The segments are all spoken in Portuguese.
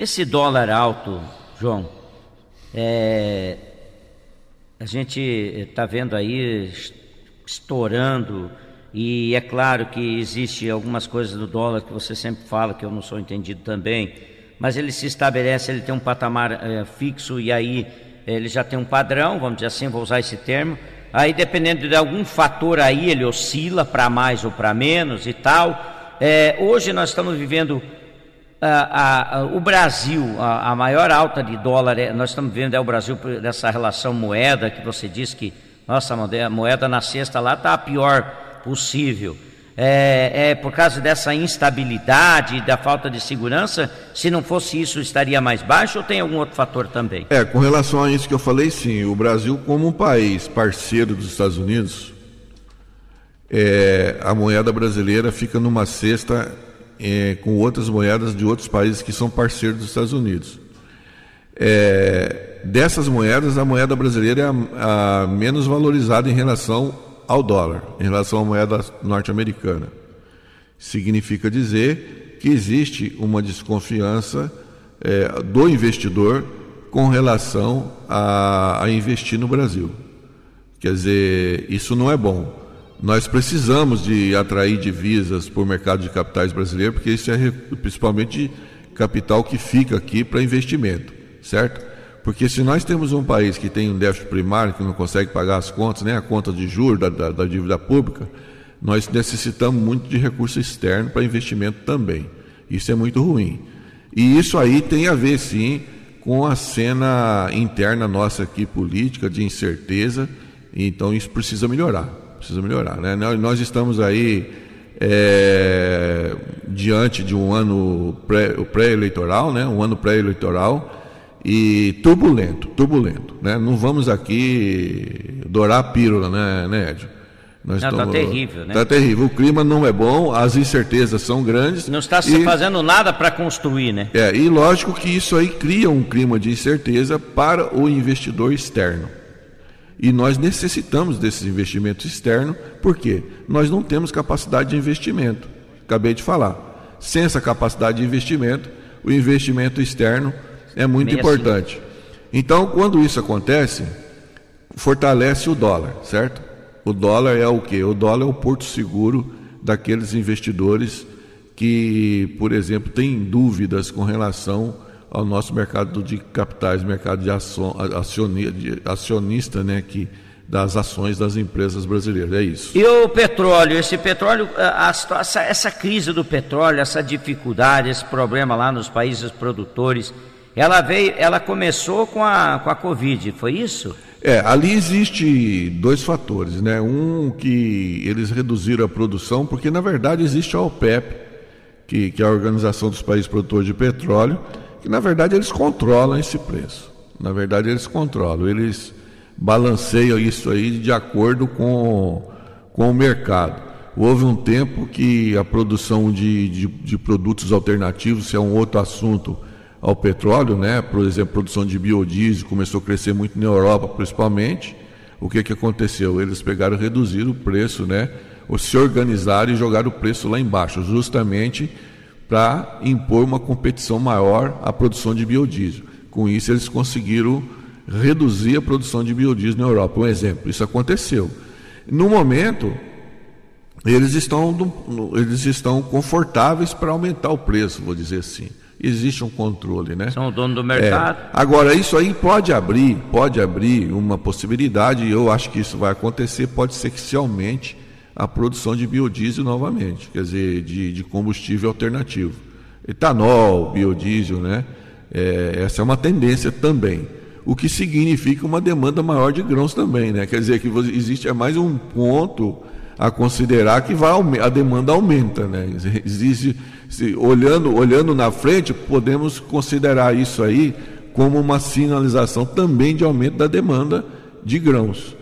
Esse dólar alto, João, é, a gente está vendo aí estourando e é claro que existe algumas coisas do dólar que você sempre fala que eu não sou entendido também, mas ele se estabelece, ele tem um patamar é, fixo e aí ele já tem um padrão, vamos dizer assim, vou usar esse termo. Aí dependendo de algum fator aí ele oscila para mais ou para menos e tal. É, hoje nós estamos vivendo a, a, o Brasil, a, a, maior alta de dólar, é, nós estamos vendo é o Brasil dessa relação moeda que você disse que nossa moeda na sexta lá está a pior possível. É, é, por causa dessa instabilidade da falta de segurança? Se não fosse isso, estaria mais baixo ou tem algum outro fator também? É, com relação a isso que eu falei, sim. O Brasil, como um país parceiro dos Estados Unidos, é, a moeda brasileira fica numa cesta é, com outras moedas de outros países que são parceiros dos Estados Unidos. É, dessas moedas, a moeda brasileira é a, a, menos valorizada em relação ao dólar, em relação à moeda norte-americana. Significa dizer que existe uma desconfiança é, do investidor com relação a, a investir no Brasil. Quer dizer, isso não é bom. Nós precisamos de atrair divisas para o mercado de capitais brasileiro, porque isso é principalmente capital que fica aqui para investimento, certo? Porque se nós temos um país que tem um déficit primário, que não consegue pagar as contas, nem a conta de juros da, da, da dívida pública, nós necessitamos muito de recurso externo para investimento também. Isso é muito ruim. E isso aí tem a ver, sim, com a cena interna nossa aqui, política, de incerteza, então isso precisa melhorar precisa melhorar. Né? Nós estamos aí é, diante de um ano pré-eleitoral, pré né? um ano pré-eleitoral e turbulento, turbulento. Né? Não vamos aqui dourar a pílula, né, né Edson? Nós não, está terrível, né? Está terrível. O clima não é bom, as incertezas são grandes. Não está se e, fazendo nada para construir, né? É, e lógico que isso aí cria um clima de incerteza para o investidor externo. E nós necessitamos desses investimentos externos, porque nós não temos capacidade de investimento. Acabei de falar. Sem essa capacidade de investimento, o investimento externo é muito assim. importante. Assim. Então, quando isso acontece, fortalece o dólar, certo? O dólar é o quê? O dólar é o porto seguro daqueles investidores que, por exemplo, têm dúvidas com relação ao nosso mercado de capitais, mercado de, ação, acionista, né, que das ações das empresas brasileiras. É isso. E o petróleo, esse petróleo, a, a, essa, essa crise do petróleo, essa dificuldade, esse problema lá nos países produtores, ela veio, ela começou com a, com a Covid, foi isso? É, ali existe dois fatores, né? Um que eles reduziram a produção, porque na verdade existe a OPEP, que, que é a Organização dos Países Produtores de Petróleo, que na verdade eles controlam esse preço. Na verdade eles controlam, eles balanceiam isso aí de acordo com, com o mercado. Houve um tempo que a produção de, de, de produtos alternativos, se é um outro assunto ao petróleo, né? por exemplo, a produção de biodiesel começou a crescer muito na Europa, principalmente. O que, que aconteceu? Eles pegaram e reduziram o preço, né? ou se organizaram e jogaram o preço lá embaixo, justamente para impor uma competição maior à produção de biodiesel. Com isso, eles conseguiram reduzir a produção de biodiesel na Europa. Um exemplo, isso aconteceu. No momento, eles estão, eles estão confortáveis para aumentar o preço, vou dizer assim. Existe um controle, né? São o dono do mercado. É. Agora, isso aí pode abrir, pode abrir uma possibilidade, e eu acho que isso vai acontecer, pode ser que se aumente a produção de biodiesel novamente, quer dizer, de, de combustível alternativo. Etanol, biodiesel, né? É, essa é uma tendência também. O que significa uma demanda maior de grãos também, né? Quer dizer que existe é mais um ponto a considerar que vai, a demanda aumenta, né? Existe, se, olhando, olhando na frente, podemos considerar isso aí como uma sinalização também de aumento da demanda de grãos,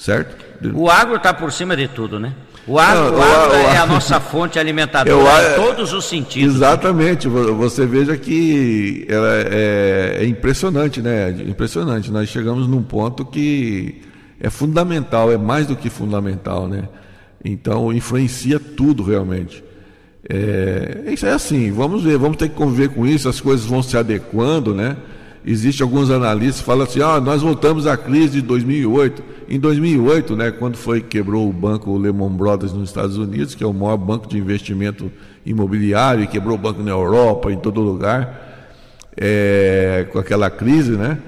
certo? O agro está por cima de tudo, né? O agro, o agro é a nossa fonte alimentadora eu, em todos os sentidos. Exatamente. Você veja que é, é, impressionante, né? Impressionante. Nós chegamos num ponto que é fundamental, é mais do que fundamental, né? Então influencia tudo realmente. É, isso é assim, vamos ver, vamos ter que conviver com isso, as coisas vão se adequando, né? Existem alguns analistas que falam assim, ah, nós voltamos à crise de 2008. Em 2008, né, quando foi quebrou o banco Lehman Brothers nos Estados Unidos, que é o maior banco de investimento imobiliário, e quebrou o banco na Europa, em todo lugar, é, com aquela crise, né?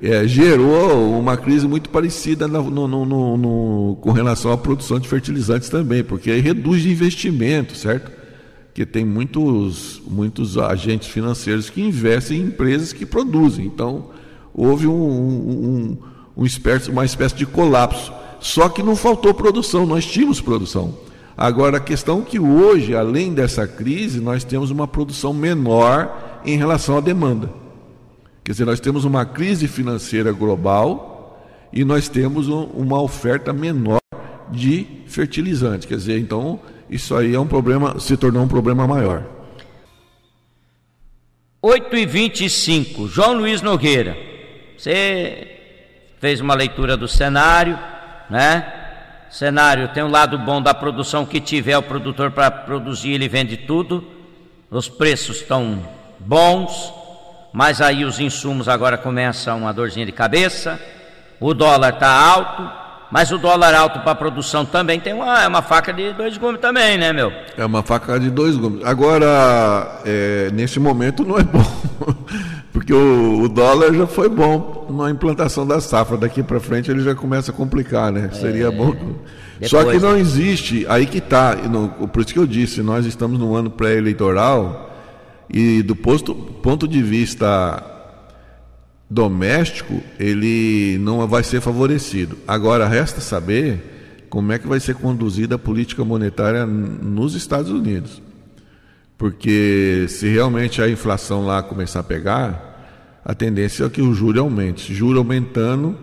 É, gerou uma crise muito parecida no, no, no, com relação à produção de fertilizantes também, porque aí reduz investimento, certo? Que tem muitos, muitos agentes financeiros que investem em empresas que produzem. Então, houve um, um, um espécie, uma espécie de colapso. Só que não faltou produção, nós tínhamos produção. Agora, a questão é que hoje, além dessa crise, nós temos uma produção menor em relação à demanda. Quer dizer, nós temos uma crise financeira global e nós temos um, uma oferta menor de fertilizantes. Quer dizer, então isso aí é um problema, se tornou um problema maior. 8 e 25 João Luiz Nogueira, você fez uma leitura do cenário, né? Cenário tem um lado bom da produção que tiver o produtor para produzir, ele vende tudo. Os preços estão bons, mas aí os insumos agora começam uma dorzinha de cabeça. O dólar está alto, mas o dólar alto para produção também tem uma, é uma faca de dois gumes também, né, meu? É uma faca de dois gumes. Agora, é, nesse momento não é bom, porque o, o, dólar já foi bom na implantação da safra. Daqui para frente ele já começa a complicar, né? É, Seria bom. Depois, Só que não né? existe, aí que está, por isso que eu disse, nós estamos num ano pré-eleitoral e do posto, ponto de vista doméstico, ele não vai ser favorecido. Agora, resta saber como é que vai ser conduzida a política monetária nos Estados Unidos. Porque se realmente a inflação lá começar a pegar, a tendência é que o juro aumente. Juro aumentando,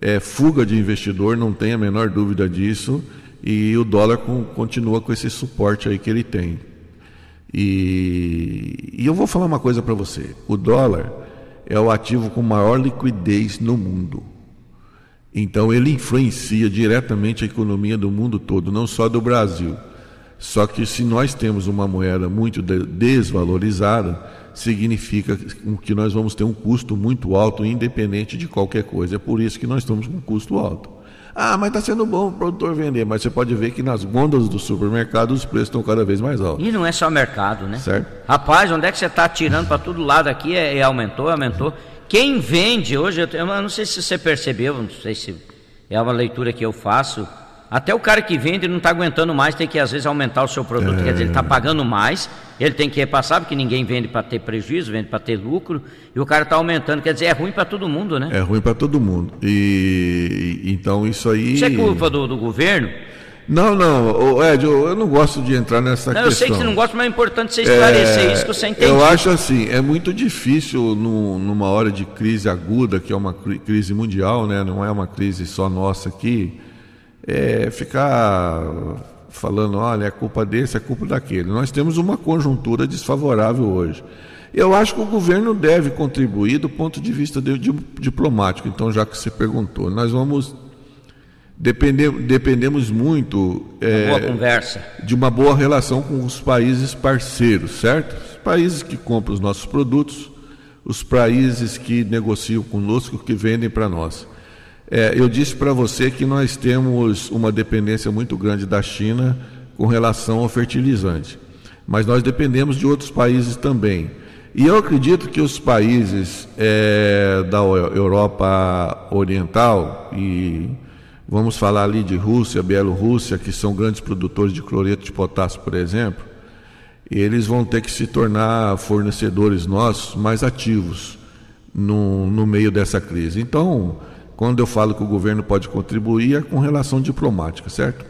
é fuga de investidor, não tem a menor dúvida disso, e o dólar com, continua com esse suporte aí que ele tem. E, e eu vou falar uma coisa para você: o dólar é o ativo com maior liquidez no mundo. Então ele influencia diretamente a economia do mundo todo, não só do Brasil. Só que se nós temos uma moeda muito desvalorizada, significa que nós vamos ter um custo muito alto, independente de qualquer coisa. É por isso que nós estamos com um custo alto. Ah, mas está sendo bom o produtor vender. Mas você pode ver que nas gôndolas do supermercado os preços estão cada vez mais altos. E não é só mercado, né? Certo. Rapaz, onde é que você está tirando para todo lado aqui? É, é, aumentou, aumentou. Quem vende hoje, eu, eu não sei se você percebeu, não sei se é uma leitura que eu faço até o cara que vende não está aguentando mais, tem que às vezes aumentar o seu produto. É... Quer dizer, ele está pagando mais, ele tem que repassar, porque ninguém vende para ter prejuízo, vende para ter lucro, e o cara está aumentando. Quer dizer, é ruim para todo mundo, né? É ruim para todo mundo. E então isso aí. Isso é culpa do, do governo? Não, não, Ed, eu não gosto de entrar nessa não, questão. Eu sei que você não gosta, mas é importante você esclarecer é, isso que você entende. Eu acho assim, é muito difícil no, numa hora de crise aguda, que é uma crise mundial, né? não é uma crise só nossa aqui, é, ficar falando, olha, é culpa desse, é culpa daquele. Nós temos uma conjuntura desfavorável hoje. Eu acho que o governo deve contribuir do ponto de vista de, de, diplomático. Então, já que você perguntou, nós vamos depender, dependemos muito é, conversa. de uma boa relação com os países parceiros, certo? Os países que compram os nossos produtos, os países que negociam conosco, que vendem para nós. É, eu disse para você que nós temos uma dependência muito grande da China com relação ao fertilizante, mas nós dependemos de outros países também. E eu acredito que os países é, da Europa Oriental, e vamos falar ali de Rússia, Bielorrússia, que são grandes produtores de cloreto de potássio, por exemplo, eles vão ter que se tornar fornecedores nossos mais ativos no, no meio dessa crise. Então, quando eu falo que o governo pode contribuir, é com relação diplomática, certo?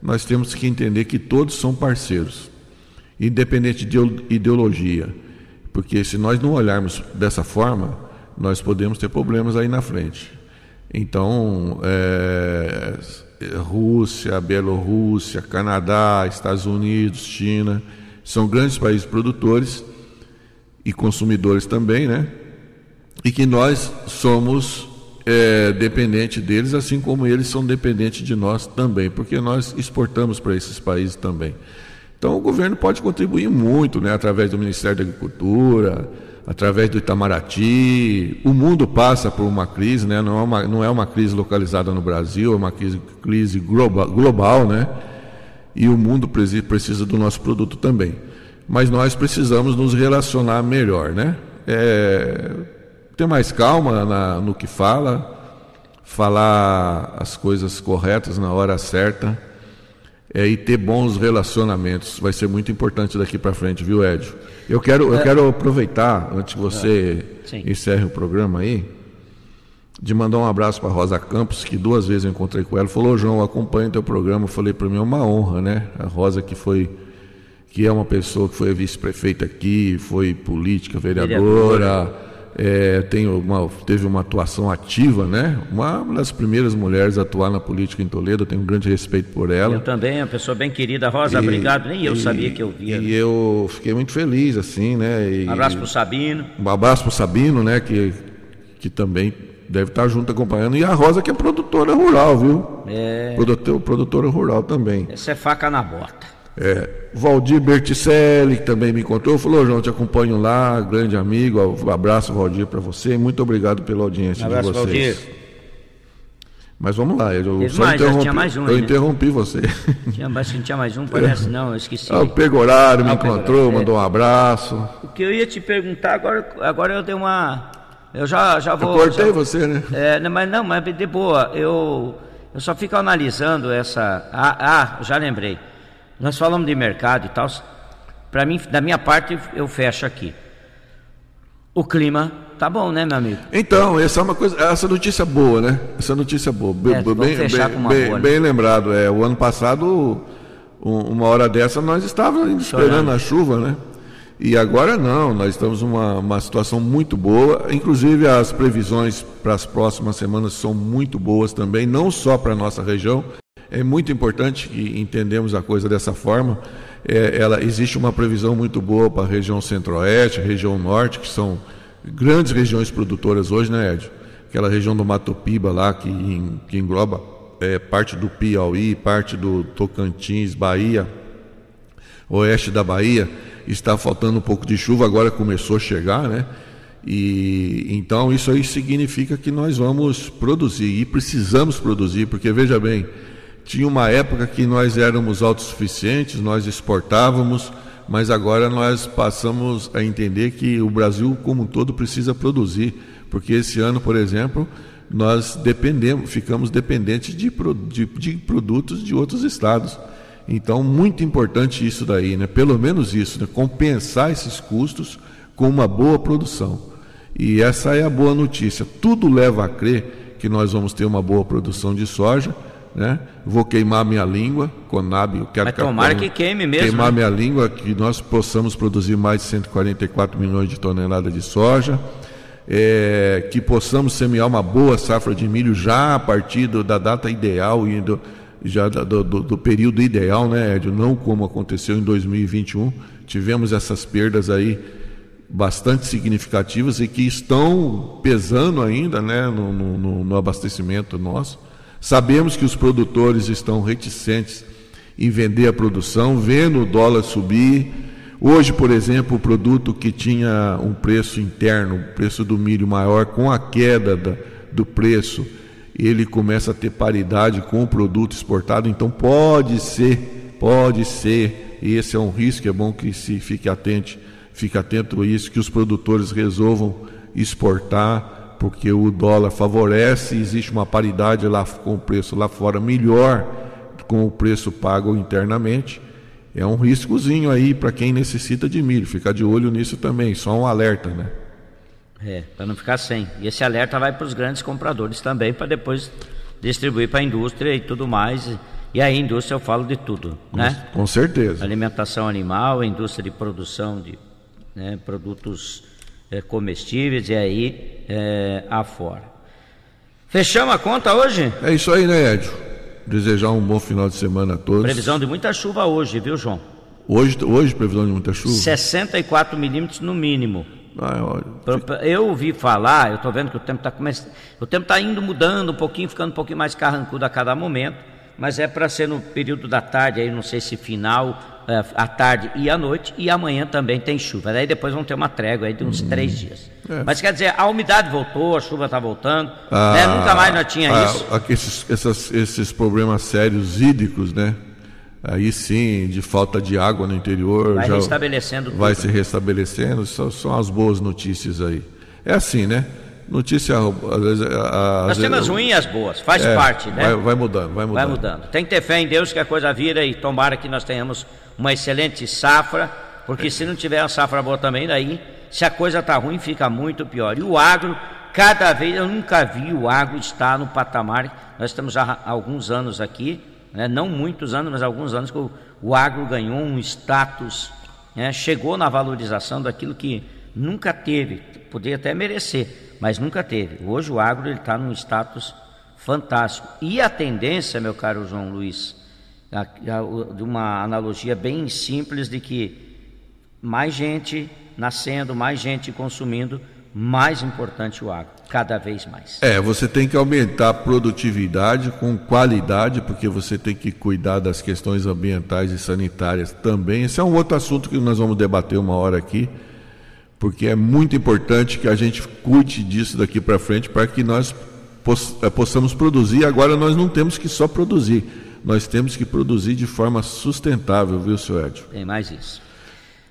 Nós temos que entender que todos são parceiros, independente de ideologia, porque se nós não olharmos dessa forma, nós podemos ter problemas aí na frente. Então, é, Rússia, Bielorrússia, Canadá, Estados Unidos, China, são grandes países produtores e consumidores também, né? E que nós somos é dependente deles, assim como eles são dependentes de nós também, porque nós exportamos para esses países também. Então o governo pode contribuir muito, né, através do Ministério da Agricultura, através do Itamaraty. O mundo passa por uma crise, né, não, é uma, não é uma crise localizada no Brasil, é uma crise, crise global, global, né? E o mundo precisa do nosso produto também. Mas nós precisamos nos relacionar melhor, né? É, ter mais calma na, no que fala, falar as coisas corretas na hora certa é, e ter bons relacionamentos. Vai ser muito importante daqui para frente, viu, Edio? Eu quero, eu é. quero aproveitar, antes que você é. encerre o programa aí, de mandar um abraço para Rosa Campos, que duas vezes eu encontrei com ela. Falou, João, acompanha o teu programa. Eu falei, para mim é uma honra, né? A Rosa que foi que é uma pessoa que foi vice-prefeita aqui, foi política, vereadora, é, tem uma, teve uma atuação ativa, né? Uma das primeiras mulheres a atuar na política em Toledo, eu tenho um grande respeito por ela. Eu também, uma pessoa bem querida, Rosa, e, obrigado, nem eu e, sabia que eu via. E eu fiquei muito feliz, assim, né? E, um abraço pro Sabino. Um abraço pro Sabino, né? Que, que também deve estar junto acompanhando. E a Rosa, que é produtora rural, viu? É. Produtor, produtora rural também. Essa é faca na bota. É, Valdir Berticelli, que também me encontrou, falou: João, te acompanho lá, grande amigo. Um abraço, Valdir, para você. Muito obrigado pela audiência um abraço, de vocês. Valdir. Mas vamos lá, eu só mais, interrompi, mais um, eu né? interrompi você. Tinha, mas tinha mais um, parece não, eu esqueci. Ah, o Pegorário me ah, encontrou, mandou um abraço. O que eu ia te perguntar, agora, agora eu dei uma. Eu já, já vou. Eu cortei já, você, né? É, mas não, mas de boa, eu, eu só fico analisando essa. Ah, ah já lembrei. Nós falamos de mercado e tal. Para mim, da minha parte, eu fecho aqui. O clima tá bom, né, meu amigo? Então, essa é uma coisa, essa notícia boa, né? Essa notícia boa, é, bem, bem, bem, boa, né? bem, lembrado. É, o ano passado, uma hora dessa, nós estávamos esperando Chorando. a chuva, né? E agora não, nós estamos numa uma situação muito boa. Inclusive as previsões para as próximas semanas são muito boas também, não só para a nossa região, é muito importante que entendemos a coisa dessa forma. É, ela existe uma previsão muito boa para a região centro-oeste, região norte, que são grandes regiões produtoras hoje, né, Ed? Aquela região do Mato Piba lá, que, em, que engloba é, parte do Piauí, parte do Tocantins, Bahia, oeste da Bahia, está faltando um pouco de chuva, agora começou a chegar, né? E então isso aí significa que nós vamos produzir e precisamos produzir, porque veja bem, tinha uma época que nós éramos autossuficientes, nós exportávamos, mas agora nós passamos a entender que o Brasil como um todo precisa produzir, porque esse ano, por exemplo, nós dependemos, ficamos dependentes de, de, de produtos de outros estados. Então, muito importante isso daí, né? pelo menos isso, né? compensar esses custos com uma boa produção. E essa é a boa notícia. Tudo leva a crer que nós vamos ter uma boa produção de soja né? Vou queimar minha língua, Conab, eu quero Mas tomara que queime mesmo. Queimar né? minha língua, que nós possamos produzir mais de 144 milhões de toneladas de soja, é, que possamos semear uma boa safra de milho já a partir do, da data ideal e do, já do, do, do, período ideal, né, Edio? Não como aconteceu em 2021. Tivemos essas perdas aí bastante significativas e que estão pesando ainda né, no, no, no abastecimento nosso. Sabemos que os produtores estão reticentes em vender a produção, vendo o dólar subir. Hoje, por exemplo, o produto que tinha um preço interno, o preço do milho maior, com a queda da, do preço, ele começa a ter paridade com o produto exportado. Então, pode ser, pode ser, e esse é um risco, é bom que se fique atento, fique atento a isso, que os produtores resolvam exportar porque o dólar favorece, existe uma paridade lá com o preço lá fora melhor com o preço pago internamente. É um riscozinho aí para quem necessita de milho. Ficar de olho nisso também, só um alerta, né? É, para não ficar sem. E esse alerta vai para os grandes compradores também, para depois distribuir para a indústria e tudo mais. E aí, indústria eu falo de tudo, né? Com certeza. Alimentação animal, indústria de produção de né, produtos é, comestíveis e aí é, afora. Fechamos a conta hoje? É isso aí, né, Edio? Desejar um bom final de semana a todos. Previsão de muita chuva hoje, viu, João? Hoje, hoje previsão de muita chuva? 64 milímetros no mínimo. Ah, olha. Eu ouvi falar, eu estou vendo que o tempo está começando. O tempo está indo mudando um pouquinho, ficando um pouquinho mais carrancudo a cada momento, mas é para ser no período da tarde, aí não sei se final é, à tarde e à noite, e amanhã também tem chuva. Daí depois vão ter uma trégua aí de uns uhum. três dias. É. Mas quer dizer, a umidade voltou, a chuva está voltando, ah, né? nunca mais nós tinha ah, isso. Esses, essas, esses problemas sérios hídricos, né? Aí sim, de falta de água no interior. Vai já restabelecendo Vai tudo. se restabelecendo, são, são as boas notícias aí. É assim, né? Notícia, às vezes. Às Nós temos as ruins e as boas, faz é, parte, né? Vai, vai, mudando, vai mudando. Vai mudando. Tem que ter fé em Deus que a coisa vira e tomara que nós tenhamos uma excelente safra, porque se não tiver uma safra boa também, daí, se a coisa está ruim, fica muito pior. E o agro, cada vez, eu nunca vi o agro estar no patamar. Nós estamos há alguns anos aqui, né? não muitos anos, mas alguns anos que o, o agro ganhou um status, né? chegou na valorização daquilo que nunca teve, poderia até merecer mas nunca teve. Hoje o agro está num status fantástico. E a tendência, meu caro João Luiz, de uma analogia bem simples de que mais gente nascendo, mais gente consumindo, mais importante o agro, cada vez mais. É, você tem que aumentar a produtividade com qualidade, porque você tem que cuidar das questões ambientais e sanitárias também. Esse é um outro assunto que nós vamos debater uma hora aqui porque é muito importante que a gente cuide disso daqui para frente para que nós eh, possamos produzir. Agora nós não temos que só produzir, nós temos que produzir de forma sustentável, viu, senhor Edson? Tem mais isso.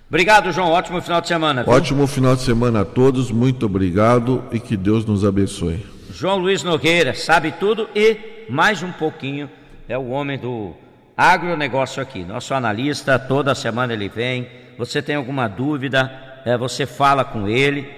Obrigado, João. Ótimo final de semana. Viu? Ótimo final de semana a todos. Muito obrigado e que Deus nos abençoe. João Luiz Nogueira sabe tudo e mais um pouquinho é o homem do agronegócio aqui. Nosso analista, toda semana ele vem. Você tem alguma dúvida? é, você fala com ele,